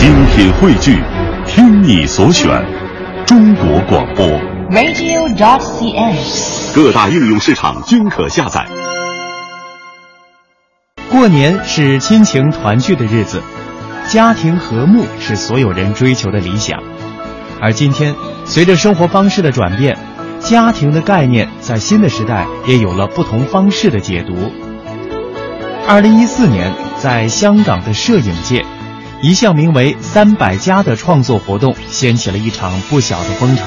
精品汇聚，听你所选，中国广播。radio.dot.cn，。各大应用市场均可下载。过年是亲情团聚的日子，家庭和睦是所有人追求的理想。而今天，随着生活方式的转变，家庭的概念在新的时代也有了不同方式的解读。二零一四年，在香港的摄影界，一项名为“三百家”的创作活动掀起了一场不小的风潮。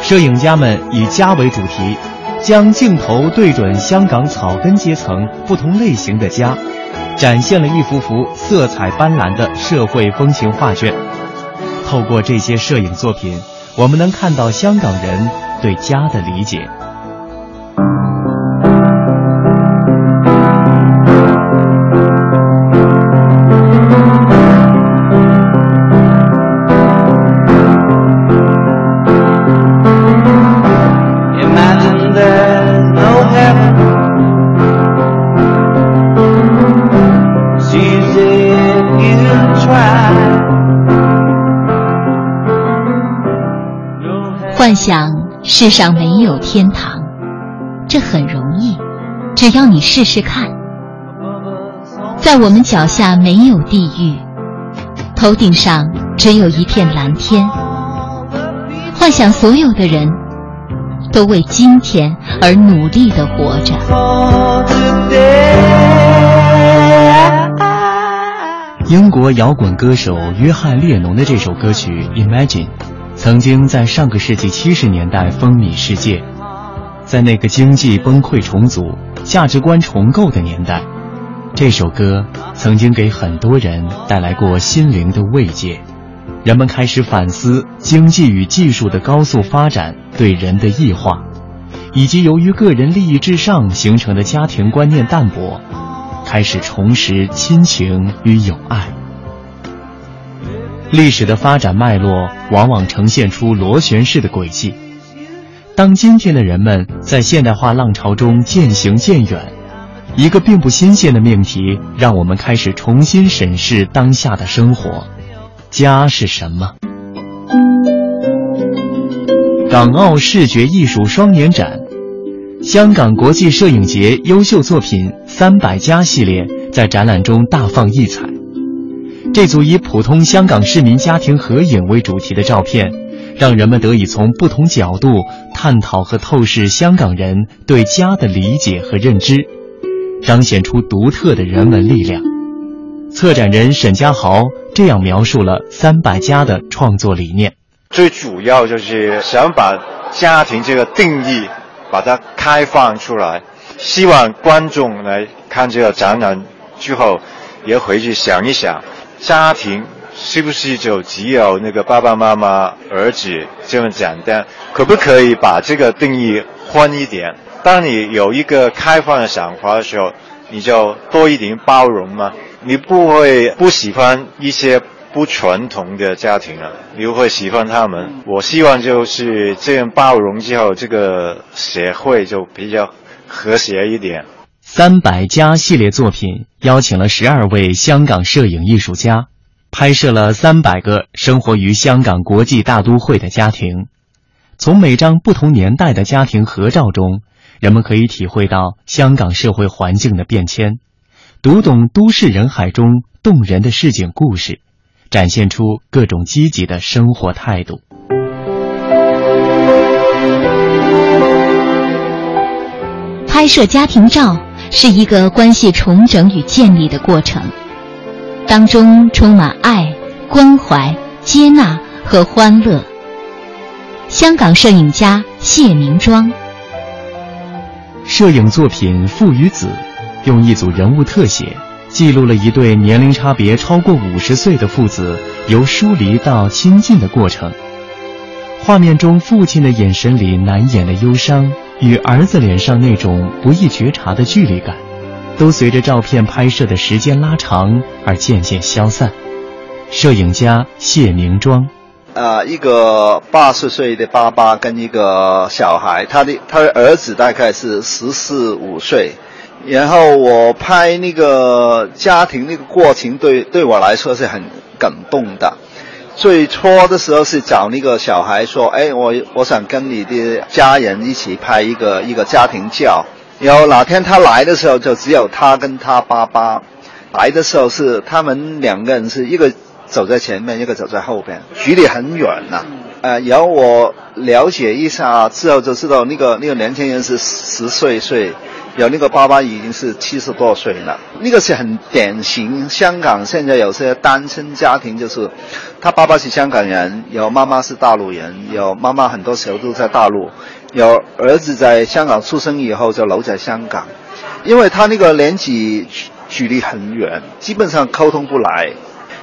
摄影家们以家为主题，将镜头对准香港草根阶层不同类型的家，展现了一幅幅色彩斑斓的社会风情画卷。透过这些摄影作品，我们能看到香港人对家的理解。世上没有天堂，这很容易，只要你试试看。在我们脚下没有地狱，头顶上只有一片蓝天。幻想所有的人都为今天而努力的活着。英国摇滚歌手约翰列侬的这首歌曲《Imagine》。曾经在上个世纪七十年代风靡世界，在那个经济崩溃重组、价值观重构的年代，这首歌曾经给很多人带来过心灵的慰藉。人们开始反思经济与技术的高速发展对人的异化，以及由于个人利益至上形成的家庭观念淡薄，开始重拾亲情与友爱。历史的发展脉络往往呈现出螺旋式的轨迹。当今天的人们在现代化浪潮中渐行渐远，一个并不新鲜的命题让我们开始重新审视当下的生活：家是什么？港澳视觉艺术双年展，香港国际摄影节优秀作品“三百家”系列在展览中大放异彩。这组以普通香港市民家庭合影为主题的照片，让人们得以从不同角度探讨和透视香港人对家的理解和认知，彰显出独特的人文力量。策展人沈家豪这样描述了“三百家”的创作理念：最主要就是想把家庭这个定义把它开放出来，希望观众来看这个展览之后，也回去想一想。家庭是不是就只有那个爸爸妈妈、儿子这么简单？可不可以把这个定义宽一点？当你有一个开放的想法的时候，你就多一点包容嘛。你不会不喜欢一些不传统的家庭啊，你会喜欢他们。我希望就是这样包容之后，这个社会就比较和谐一点。三百家系列作品邀请了十二位香港摄影艺术家，拍摄了三百个生活于香港国际大都会的家庭。从每张不同年代的家庭合照中，人们可以体会到香港社会环境的变迁，读懂都市人海中动人的市井故事，展现出各种积极的生活态度。拍摄家庭照。是一个关系重整与建立的过程，当中充满爱、关怀、接纳和欢乐。香港摄影家谢明庄，摄影作品《父与子》用一组人物特写，记录了一对年龄差别超过五十岁的父子由疏离到亲近的过程。画面中父亲的眼神里难掩的忧伤。与儿子脸上那种不易觉察的距离感，都随着照片拍摄的时间拉长而渐渐消散。摄影家谢明庄，呃，一个八十岁的爸爸跟一个小孩，他的他的儿子大概是十四五岁，然后我拍那个家庭那个过程对对我来说是很感动的。最初的时候是找那个小孩说：“哎，我我想跟你的家人一起拍一个一个家庭照。”然后哪天他来的时候，就只有他跟他爸爸。来的时候是他们两个人是一个走在前面，一个走在后边，距离很远呐。呃，然后我了解一下之后就知道，那个那个年轻人是十岁岁。有那个爸爸已经是七十多岁了，那个是很典型。香港现在有些单身家庭，就是他爸爸是香港人，有妈妈是大陆人，有妈妈很多时候都在大陆，有儿子在香港出生以后就留在香港，因为他那个年纪距离很远，基本上沟通不来。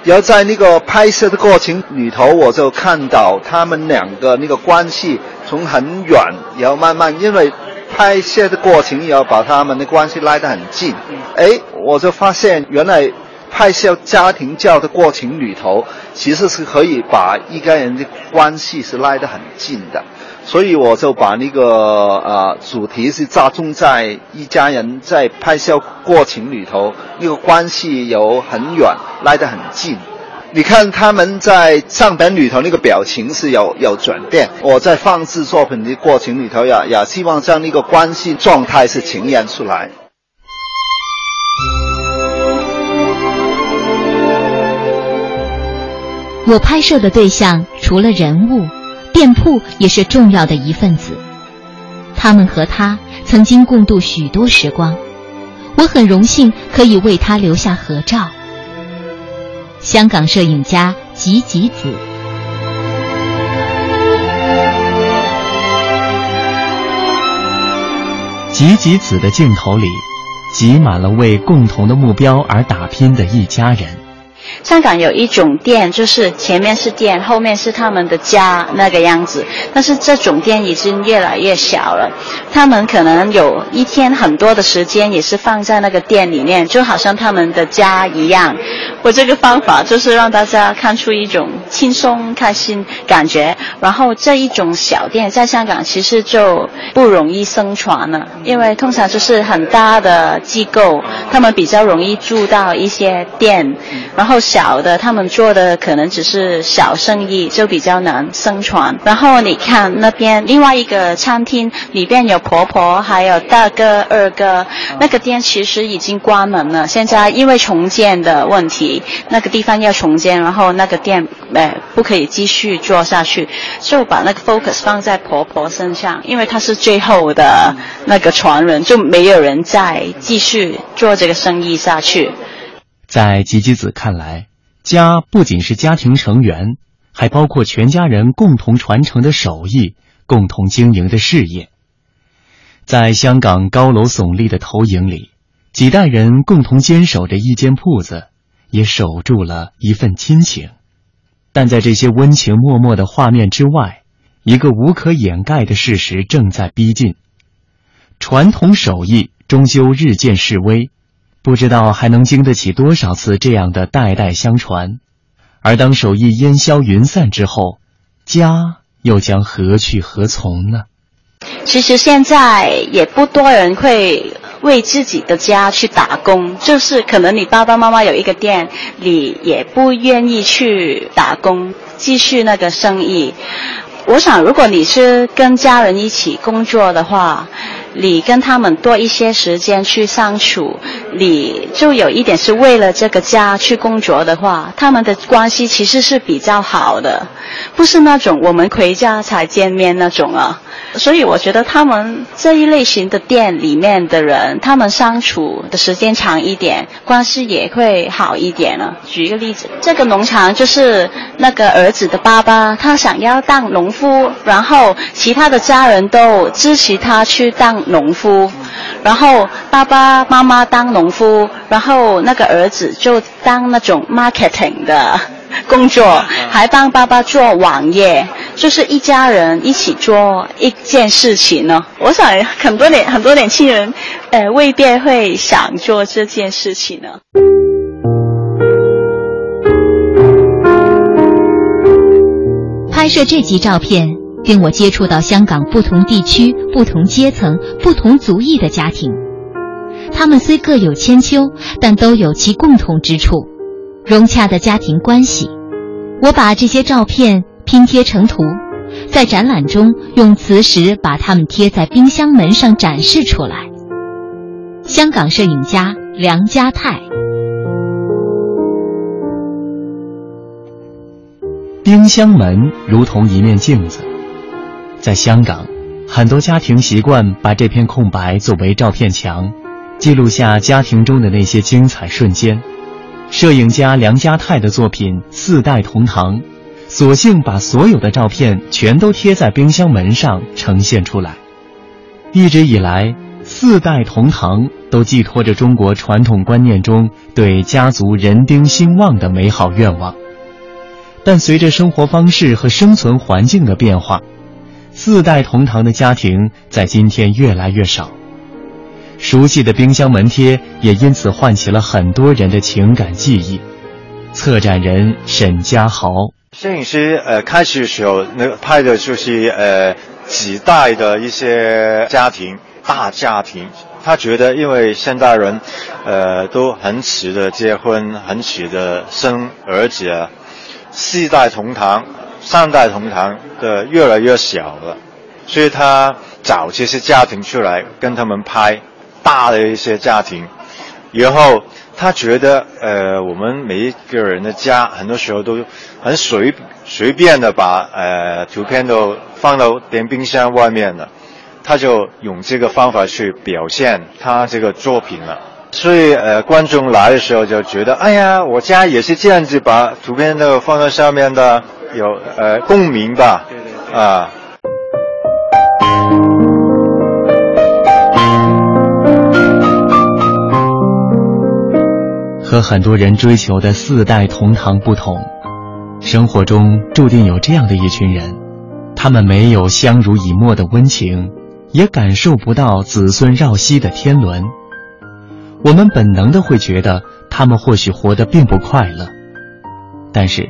然后在那个拍摄的过程里头，我就看到他们两个那个关系从很远，然后慢慢因为。拍摄的过程要把他们的关系拉得很近，哎，我就发现原来拍摄家庭教的过程里头，其实是可以把一家人的关系是拉得很近的，所以我就把那个呃主题是集中在一家人在拍摄过程里头那个关系有很远，拉得很近。你看他们在上本里头那个表情是有有转变。我在放置作品的过程里头呀，也希望将那个关系状态是呈现出来。我拍摄的对象除了人物，店铺也是重要的一份子。他们和他曾经共度许多时光，我很荣幸可以为他留下合照。香港摄影家吉吉子，吉吉子的镜头里，挤满了为共同的目标而打拼的一家人。香港有一种店，就是前面是店，后面是他们的家那个样子。但是这种店已经越来越小了，他们可能有一天很多的时间也是放在那个店里面，就好像他们的家一样。我这个方法就是让大家看出一种轻松、开心感觉。然后这一种小店在香港其实就不容易生存了，因为通常就是很大的机构，他们比较容易住到一些店，然后。小的，他们做的可能只是小生意，就比较难生存。然后你看那边另外一个餐厅里边有婆婆，还有大哥、二哥，那个店其实已经关门了。现在因为重建的问题，那个地方要重建，然后那个店哎不可以继续做下去，就把那个 focus 放在婆婆身上，因为她是最后的那个传人，就没有人再继续做这个生意下去。在吉吉子看来，家不仅是家庭成员，还包括全家人共同传承的手艺、共同经营的事业。在香港高楼耸立的投影里，几代人共同坚守着一间铺子，也守住了一份亲情。但在这些温情脉脉的画面之外，一个无可掩盖的事实正在逼近：传统手艺终究日渐式微。不知道还能经得起多少次这样的代代相传，而当手艺烟消云散之后，家又将何去何从呢？其实现在也不多人会为自己的家去打工，就是可能你爸爸妈妈有一个店，你也不愿意去打工继续那个生意。我想，如果你是跟家人一起工作的话。你跟他们多一些时间去相处，你就有一点是为了这个家去工作的话，他们的关系其实是比较好的，不是那种我们回家才见面那种啊。所以我觉得他们这一类型的店里面的人，他们相处的时间长一点，关系也会好一点了。举一个例子，这个农场就是那个儿子的爸爸，他想要当农夫，然后其他的家人都支持他去当农夫，然后爸爸妈妈当农夫，然后那个儿子就当那种 marketing 的工作，还帮爸爸做网页。就是一家人一起做一件事情呢。我想很多年很多年轻人，呃，未必会想做这件事情呢。拍摄这集照片，令我接触到香港不同地区、不同阶层、不同族裔的家庭。他们虽各有千秋，但都有其共同之处。融洽的家庭关系。我把这些照片拼贴成图，在展览中用磁石把它们贴在冰箱门上展示出来。香港摄影家梁家泰。冰箱门如同一面镜子，在香港，很多家庭习惯把这片空白作为照片墙，记录下家庭中的那些精彩瞬间。摄影家梁家泰的作品《四代同堂》，索性把所有的照片全都贴在冰箱门上呈现出来。一直以来，四代同堂都寄托着中国传统观念中对家族人丁兴旺的美好愿望。但随着生活方式和生存环境的变化，四代同堂的家庭在今天越来越少。熟悉的冰箱门贴也因此唤起了很多人的情感记忆。策展人沈家豪，摄影师呃开始的时候，那拍的就是呃几代的一些家庭，大家庭。他觉得，因为现代人，呃都很迟的结婚，很迟的生儿子啊。四代同堂、三代同堂的越来越小了，所以他找这些家庭出来跟他们拍大的一些家庭，然后他觉得，呃，我们每一个人的家很多时候都很随随便的把呃图片都放到电冰箱外面了，他就用这个方法去表现他这个作品了。所以，呃，观众来的时候就觉得，哎呀，我家也是这样子，把图片都放在上面的，有呃共鸣吧，啊。和很多人追求的四代同堂不同，生活中注定有这样的一群人，他们没有相濡以沫的温情，也感受不到子孙绕膝的天伦。我们本能的会觉得他们或许活得并不快乐，但是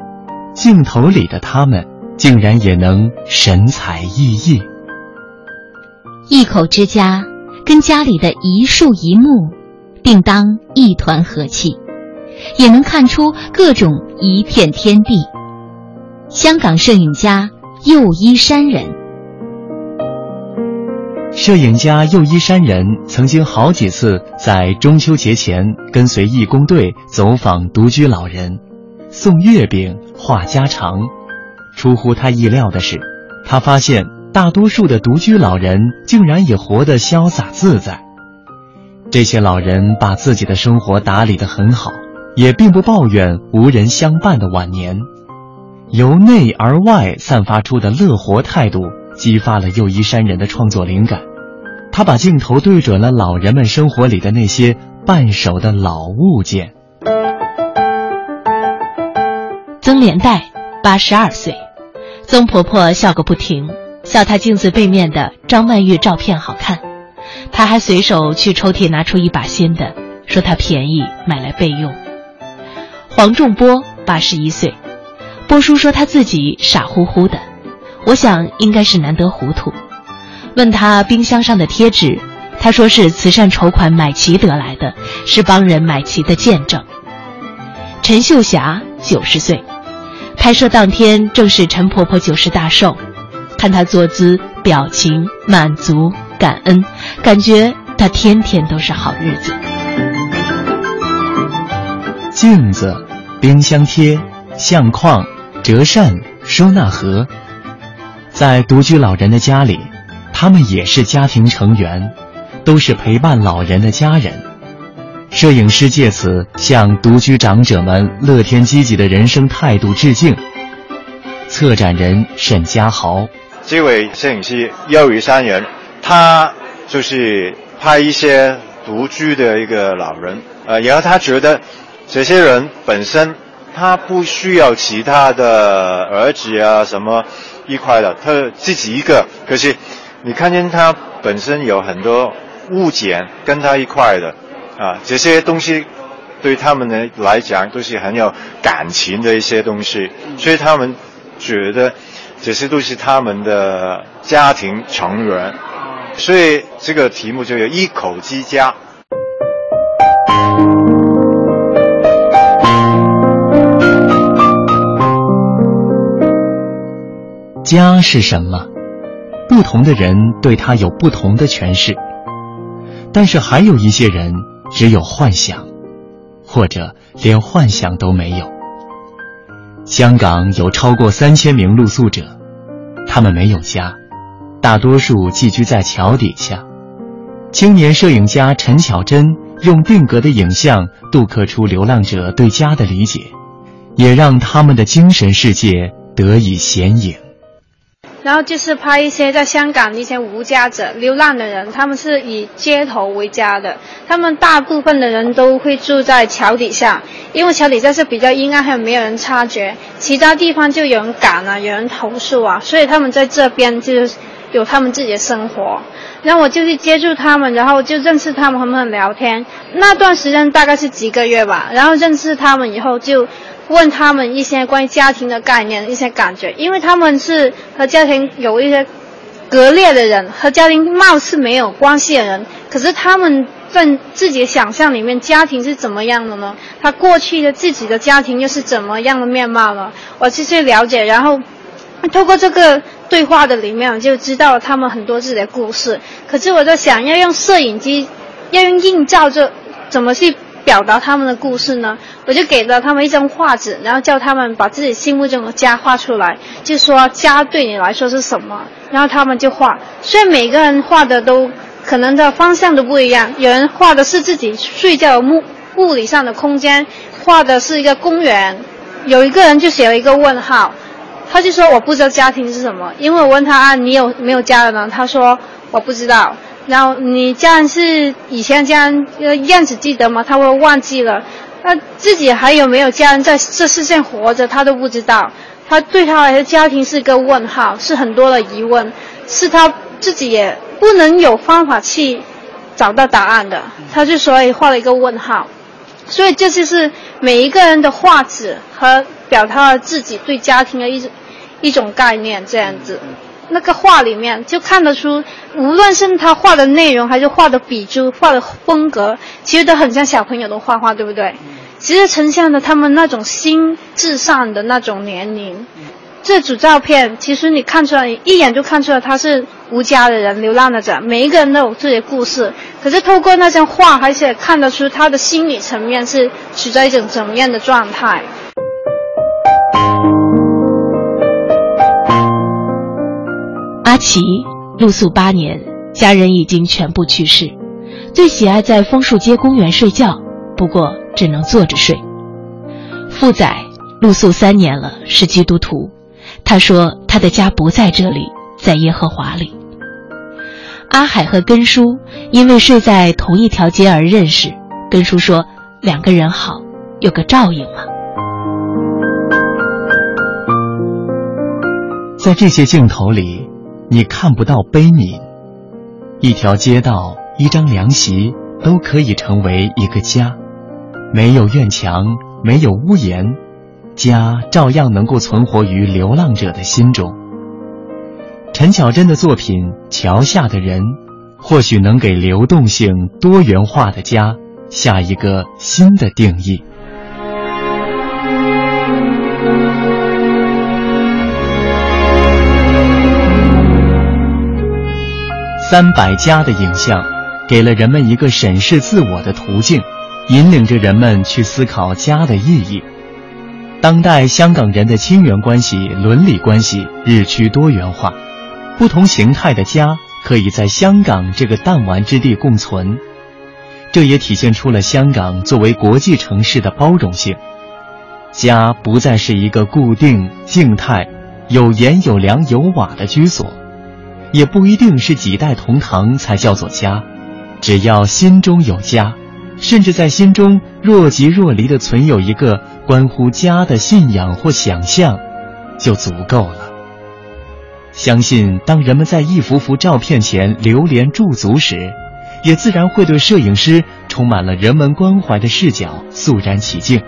镜头里的他们竟然也能神采奕奕。一口之家，跟家里的一树一木，定当一团和气，也能看出各种一片天地。香港摄影家右一山人。摄影家右一山人曾经好几次在中秋节前跟随义工队走访独居老人，送月饼、话家常。出乎他意料的是，他发现大多数的独居老人竟然也活得潇洒自在。这些老人把自己的生活打理得很好，也并不抱怨无人相伴的晚年。由内而外散发出的乐活态度。激发了右一山人的创作灵感，他把镜头对准了老人们生活里的那些半熟的老物件。曾连代，八十二岁，曾婆婆笑个不停，笑她镜子背面的张曼玉照片好看，她还随手去抽屉拿出一把新的，说她便宜买来备用。黄仲波，八十一岁，波叔说他自己傻乎乎的。我想应该是难得糊涂。问他冰箱上的贴纸，他说是慈善筹款买齐得来的，是帮人买齐的见证。陈秀霞九十岁，拍摄当天正是陈婆婆九十大寿，看她坐姿、表情满足、感恩，感觉她天天都是好日子。镜子、冰箱贴、相框、折扇、收纳盒。在独居老人的家里，他们也是家庭成员，都是陪伴老人的家人。摄影师借此向独居长者们乐天积极的人生态度致敬。策展人沈家豪，这位摄影师又一山人，他就是拍一些独居的一个老人，呃，然后他觉得这些人本身他不需要其他的儿子啊什么。一块的，他自己一个，可是你看见他本身有很多物件跟他一块的，啊，这些东西对他们呢来讲都是很有感情的一些东西，所以他们觉得这些都是他们的家庭成员，所以这个题目就有一口之家。家是什么？不同的人对他有不同的诠释，但是还有一些人。只有幻想，或者连幻想都没有。香港有超过三千名露宿者，他们没有家，大多数寄居在桥底下。青年摄影家陈巧珍用定格的影像镀刻出流浪者对家的理解，也让他们的精神世界得以显影。然后就是拍一些在香港的一些无家者、流浪的人，他们是以街头为家的，他们大部分的人都会住在桥底下，因为桥底下是比较阴暗，还有没有人察觉，其他地方就有人赶啊，有人投诉啊，所以他们在这边就是有他们自己的生活。然后我就去接触他们，然后就认识他们，和他们聊天。那段时间大概是几个月吧，然后认识他们以后就。问他们一些关于家庭的概念、一些感觉，因为他们是和家庭有一些割裂的人，和家庭貌似没有关系的人，可是他们在自己的想象里面，家庭是怎么样的呢？他过去的自己的家庭又是怎么样的面貌呢？我去去了解，然后透过这个对话的里面，我就知道他们很多自己的故事。可是我在想，要用摄影机，要用映照，这怎么去？表达他们的故事呢，我就给了他们一张画纸，然后叫他们把自己心目中的家画出来，就说家对你来说是什么，然后他们就画。虽然每个人画的都可能的方向都不一样，有人画的是自己睡觉的物物理上的空间，画的是一个公园，有一个人就写了一个问号，他就说我不知道家庭是什么，因为我问他啊你有没有家人呢？他说我不知道。然后你家人是以前家人呃样子记得吗？他会忘记了，他自己还有没有家人在这世界活着，他都不知道。他对他来说，家庭是个问号，是很多的疑问，是他自己也不能有方法去找到答案的。他就所以画了一个问号，所以这就是每一个人的画纸和表达了自己对家庭的一种一种概念，这样子。那个画里面就看得出，无论是他画的内容，还是画的笔触、画的风格，其实都很像小朋友的画画，对不对？其实呈现的他们那种心智上的那种年龄。这组照片，其实你看出来，一眼就看出来他是无家的人、流浪的者，每一个人都有自己的故事。可是透过那张画，而且看得出他的心理层面是处在一种怎么样的状态。阿奇露宿八年，家人已经全部去世，最喜爱在枫树街公园睡觉，不过只能坐着睡。富仔露宿三年了，是基督徒，他说他的家不在这里，在耶和华里。阿海和根叔因为睡在同一条街而认识，根叔说两个人好，有个照应嘛。在这些镜头里。你看不到悲悯，一条街道、一张凉席都可以成为一个家。没有院墙，没有屋檐，家照样能够存活于流浪者的心中。陈巧珍的作品《桥下的人》，或许能给流动性多元化的家下一个新的定义。三百家的影像，给了人们一个审视自我的途径，引领着人们去思考家的意义。当代香港人的亲缘关系、伦理关系日趋多元化，不同形态的家可以在香港这个弹丸之地共存，这也体现出了香港作为国际城市的包容性。家不再是一个固定、静态、有盐有粮有瓦的居所。也不一定是几代同堂才叫做家，只要心中有家，甚至在心中若即若离的存有一个关乎家的信仰或想象，就足够了。相信当人们在一幅幅照片前流连驻足时，也自然会对摄影师充满了人文关怀的视角肃然起敬。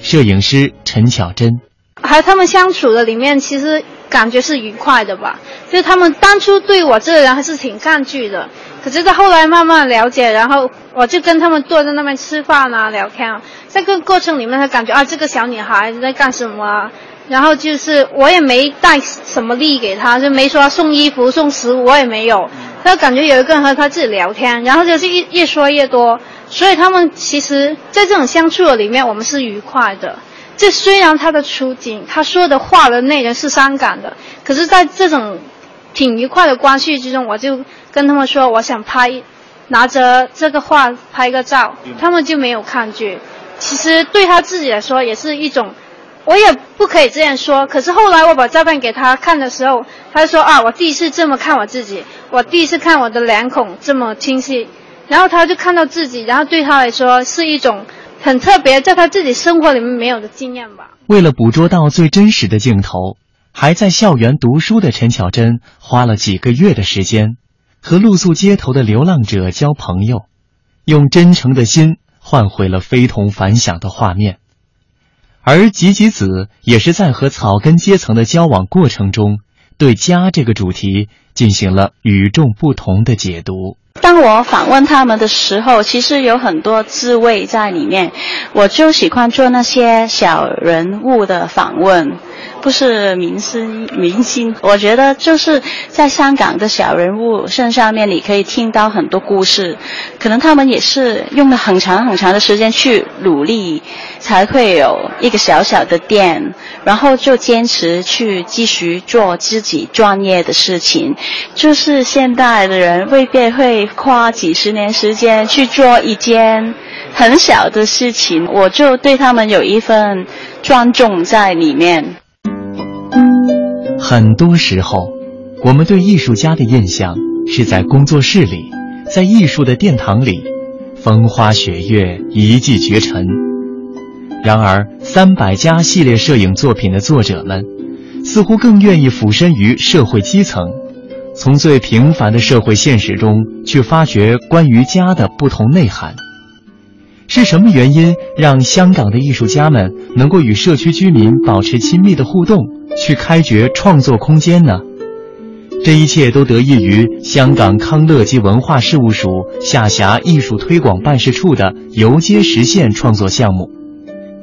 摄影师陈巧珍，和他们相处的里面，其实。感觉是愉快的吧？就是他们当初对我这个人还是挺抗拒的，可是到后来慢慢了解，然后我就跟他们坐在那边吃饭啊、聊天啊，在这个过程里面，他感觉啊，这个小女孩在干什么？啊然后就是我也没带什么礼给他，就没说送衣服、送食物，我也没有。他感觉有一个人和他自己聊天，然后就是越越说越多，所以他们其实，在这种相处的里面，我们是愉快的。这虽然他的处境，他说的话的内容是伤感的，可是在这种挺愉快的关系之中，我就跟他们说，我想拍，拿着这个画拍个照，他们就没有抗拒。其实对他自己来说，也是一种。我也不可以这样说，可是后来我把照片给他看的时候，他说啊，我第一次这么看我自己，我第一次看我的脸孔这么清晰，然后他就看到自己，然后对他来说是一种很特别，在他自己生活里面没有的经验吧。为了捕捉到最真实的镜头，还在校园读书的陈巧珍花了几个月的时间，和露宿街头的流浪者交朋友，用真诚的心换回了非同凡响的画面。而吉吉子也是在和草根阶层的交往过程中，对家这个主题进行了与众不同的解读。当我访问他们的时候，其实有很多滋味在里面。我就喜欢做那些小人物的访问。不是明星，明星，我觉得就是在香港的小人物身上面，你可以听到很多故事。可能他们也是用了很长很长的时间去努力，才会有一个小小的店，然后就坚持去继续做自己专业的事情。就是现代的人未必会花几十年时间去做一件很小的事情，我就对他们有一份尊重在里面。很多时候，我们对艺术家的印象是在工作室里，在艺术的殿堂里，风花雪月，一骑绝尘。然而，三百家系列摄影作品的作者们，似乎更愿意俯身于社会基层，从最平凡的社会现实中去发掘关于家的不同内涵。是什么原因让香港的艺术家们能够与社区居民保持亲密的互动，去开掘创作空间呢？这一切都得益于香港康乐及文化事务署下辖艺术推广办事处的游街实现创作项目。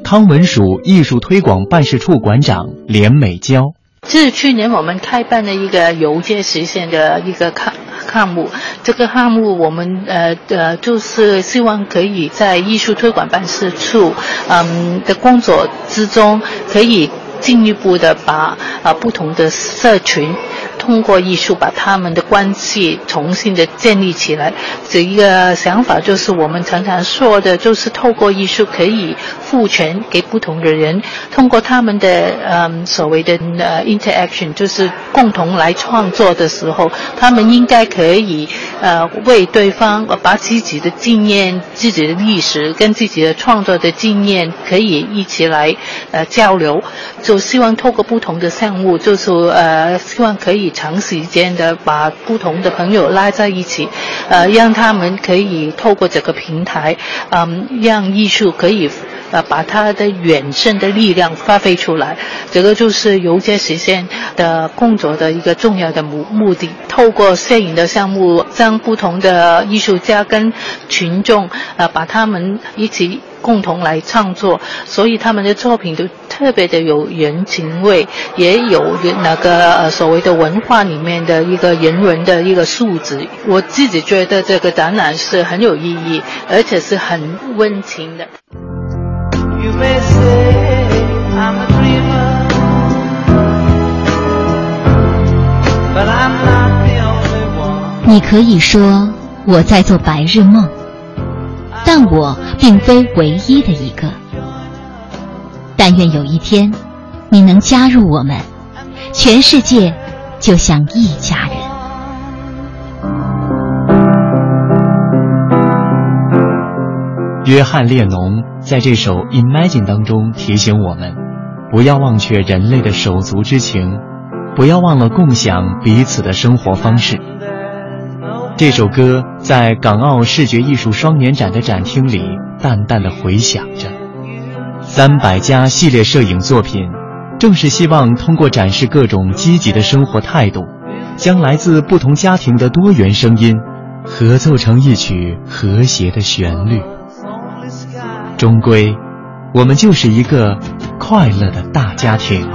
康文署艺术推广办事处馆长连美娇。这是去年我们开办的一个游街实现的一个项项目。这个项目我们呃呃就是希望可以在艺术推广办事处嗯的工作之中，可以进一步的把啊不同的社群。通过艺术把他们的关系重新的建立起来，这一个想法就是我们常常说的，就是透过艺术可以赋权给不同的人，通过他们的嗯所谓的呃 interaction，就是共同来创作的时候，他们应该可以呃为对方把自己的经验、自己的历史跟自己的创作的经验可以一起来呃交流，就希望透过不同的项目，就是呃希望可以。长时间的把不同的朋友拉在一起，呃，让他们可以透过这个平台，嗯，让艺术可以呃把它的远胜的力量发挥出来。这个就是游街实现的工作的一个重要的目目的。透过摄影的项目，将不同的艺术家跟群众呃把他们一起。共同来创作，所以他们的作品都特别的有人情味，也有那个呃所谓的文化里面的一个人文的一个素质。我自己觉得这个展览是很有意义，而且是很温情的。你可以说我在做白日梦。但我并非唯一的一个。但愿有一天，你能加入我们，全世界就像一家人。约翰列侬在这首《Imagine》当中提醒我们：不要忘却人类的手足之情，不要忘了共享彼此的生活方式。这首歌在港澳视觉艺术双年展的展厅里淡淡的回响着。三百家系列摄影作品正是希望通过展示各种积极的生活态度将来自不同家庭的多元声音合奏成一曲和谐的旋律。终归我们就是一个快乐的大家庭。